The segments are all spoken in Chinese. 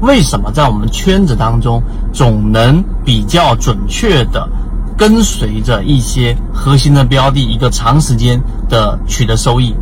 为什么在我们圈子当中总能比较准确的跟随着一些核心的标的，一个长时间的取得收益。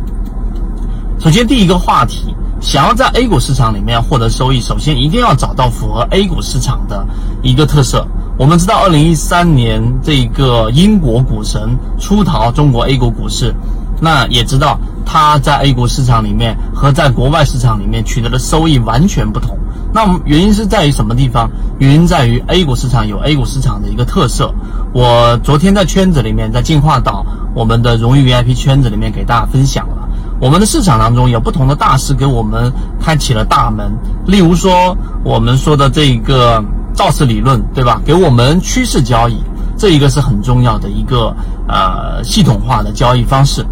首先，第一个话题，想要在 A 股市场里面获得收益，首先一定要找到符合 A 股市场的一个特色。我们知道，二零一三年这个英国股神出逃中国 A 股股市。那也知道，他在 A 股市场里面和在国外市场里面取得的收益完全不同。那原因是在于什么地方？原因在于 A 股市场有 A 股市场的一个特色。我昨天在圈子里面，在进化岛我们的荣誉 VIP 圈子里面给大家分享了，我们的市场当中有不同的大师给我们开启了大门。例如说，我们说的这一个造势理论，对吧？给我们趋势交易，这一个是很重要的一个呃系统化的交易方式。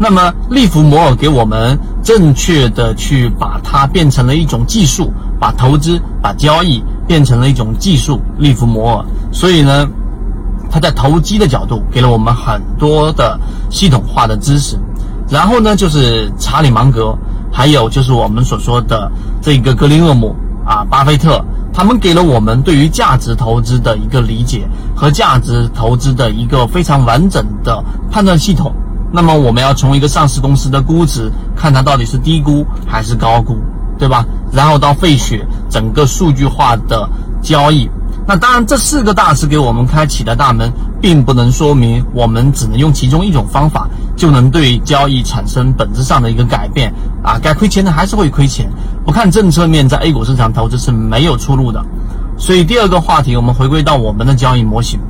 那么利弗摩尔给我们正确的去把它变成了一种技术，把投资、把交易变成了一种技术。利弗摩尔，所以呢，他在投机的角度给了我们很多的系统化的知识。然后呢，就是查理芒格，还有就是我们所说的这个格林厄姆啊，巴菲特，他们给了我们对于价值投资的一个理解和价值投资的一个非常完整的判断系统。那么我们要从一个上市公司的估值看它到底是低估还是高估，对吧？然后到费雪整个数据化的交易。那当然，这四个大师给我们开启的大门，并不能说明我们只能用其中一种方法就能对交易产生本质上的一个改变啊！该亏钱的还是会亏钱。不看政策面，在 A 股市场投资是没有出路的。所以第二个话题，我们回归到我们的交易模型。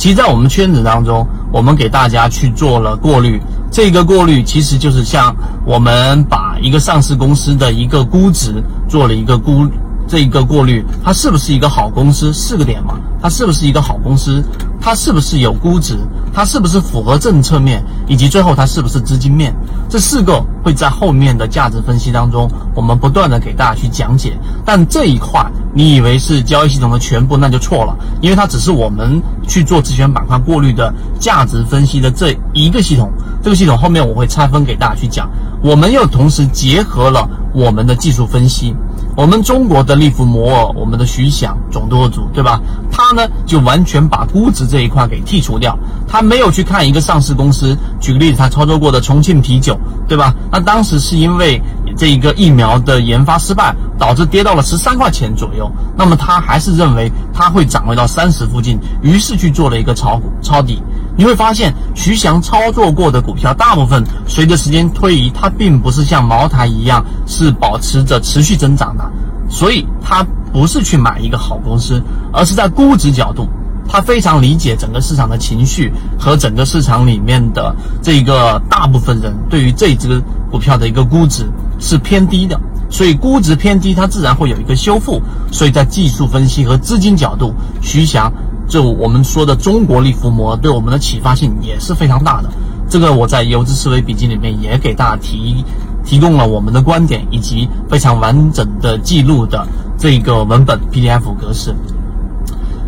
其实，在我们圈子当中，我们给大家去做了过滤。这个过滤其实就是像我们把一个上市公司的一个估值做了一个估，这一个过滤，它是不是一个好公司？四个点嘛，它是不是一个好公司？它是不是有估值？它是不是符合政策面？以及最后它是不是资金面？这四个会在后面的价值分析当中，我们不断的给大家去讲解。但这一块。你以为是交易系统的全部，那就错了，因为它只是我们去做自选板块过滤的价值分析的这一个系统。这个系统后面我会拆分给大家去讲。我们又同时结合了我们的技术分析。我们中国的利弗摩尔，我们的徐翔总舵主，对吧？他呢就完全把估值这一块给剔除掉，他没有去看一个上市公司。举个例子，他操作过的重庆啤酒，对吧？那当时是因为这一个疫苗的研发失败，导致跌到了十三块钱左右。那么他还是认为它会涨回到三十附近，于是去做了一个炒股抄底。你会发现，徐翔操作过的股票，大部分随着时间推移，它并不是像茅台一样是保持着持续增长的。所以，他不是去买一个好公司，而是在估值角度，他非常理解整个市场的情绪和整个市场里面的这个大部分人对于这只股票的一个估值是偏低的。所以，估值偏低，它自然会有一个修复。所以在技术分析和资金角度，徐翔就我们说的中国利弗摩对我们的启发性也是非常大的。这个我在游资思维笔记里面也给大家提。提供了我们的观点以及非常完整的记录的这个文本 PDF 格式，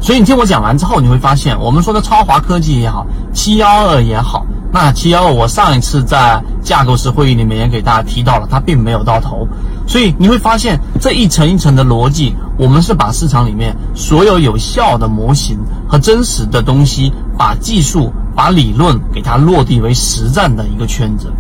所以你听我讲完之后，你会发现我们说的超华科技也好，七幺二也好，那七幺二我上一次在架构师会议里面也给大家提到了，它并没有到头，所以你会发现这一层一层的逻辑，我们是把市场里面所有有效的模型和真实的东西，把技术、把理论给它落地为实战的一个圈子。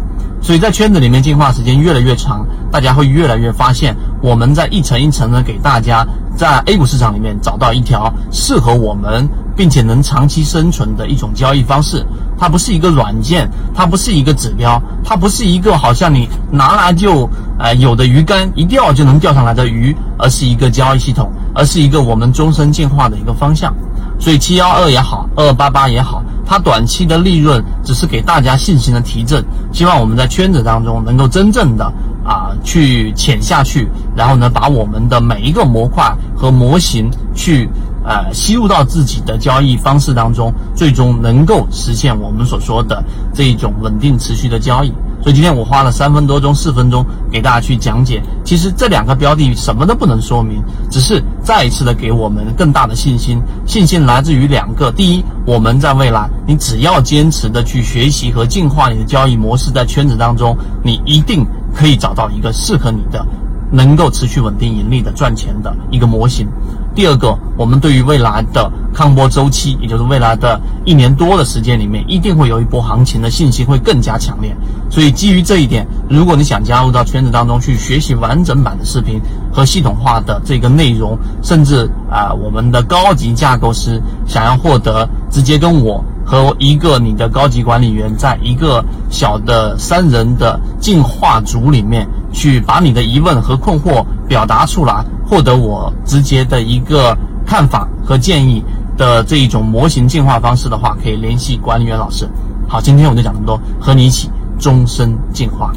所以在圈子里面进化时间越来越长，大家会越来越发现，我们在一层一层的给大家在 A 股市场里面找到一条适合我们并且能长期生存的一种交易方式。它不是一个软件，它不是一个指标，它不是一个好像你拿来就呃有的鱼竿一钓就能钓上来的鱼，而是一个交易系统，而是一个我们终身进化的一个方向。所以七幺二也好，二八八也好。它短期的利润只是给大家信心的提振，希望我们在圈子当中能够真正的啊去潜下去，然后呢把我们的每一个模块和模型去呃吸入到自己的交易方式当中，最终能够实现我们所说的这一种稳定持续的交易。所以今天我花了三分多钟、四分钟给大家去讲解，其实这两个标的什么都不能说明，只是再一次的给我们更大的信心。信心来自于两个：第一，我们在未来，你只要坚持的去学习和进化你的交易模式，在圈子当中，你一定可以找到一个适合你的。能够持续稳定盈利的赚钱的一个模型。第二个，我们对于未来的抗波周期，也就是未来的一年多的时间里面，一定会有一波行情的信心会更加强烈。所以基于这一点，如果你想加入到圈子当中去学习完整版的视频和系统化的这个内容，甚至啊我们的高级架构师想要获得直接跟我。和一个你的高级管理员，在一个小的三人的进化组里面，去把你的疑问和困惑表达出来，获得我直接的一个看法和建议的这一种模型进化方式的话，可以联系管理员老师。好，今天我就讲这么多，和你一起终身进化。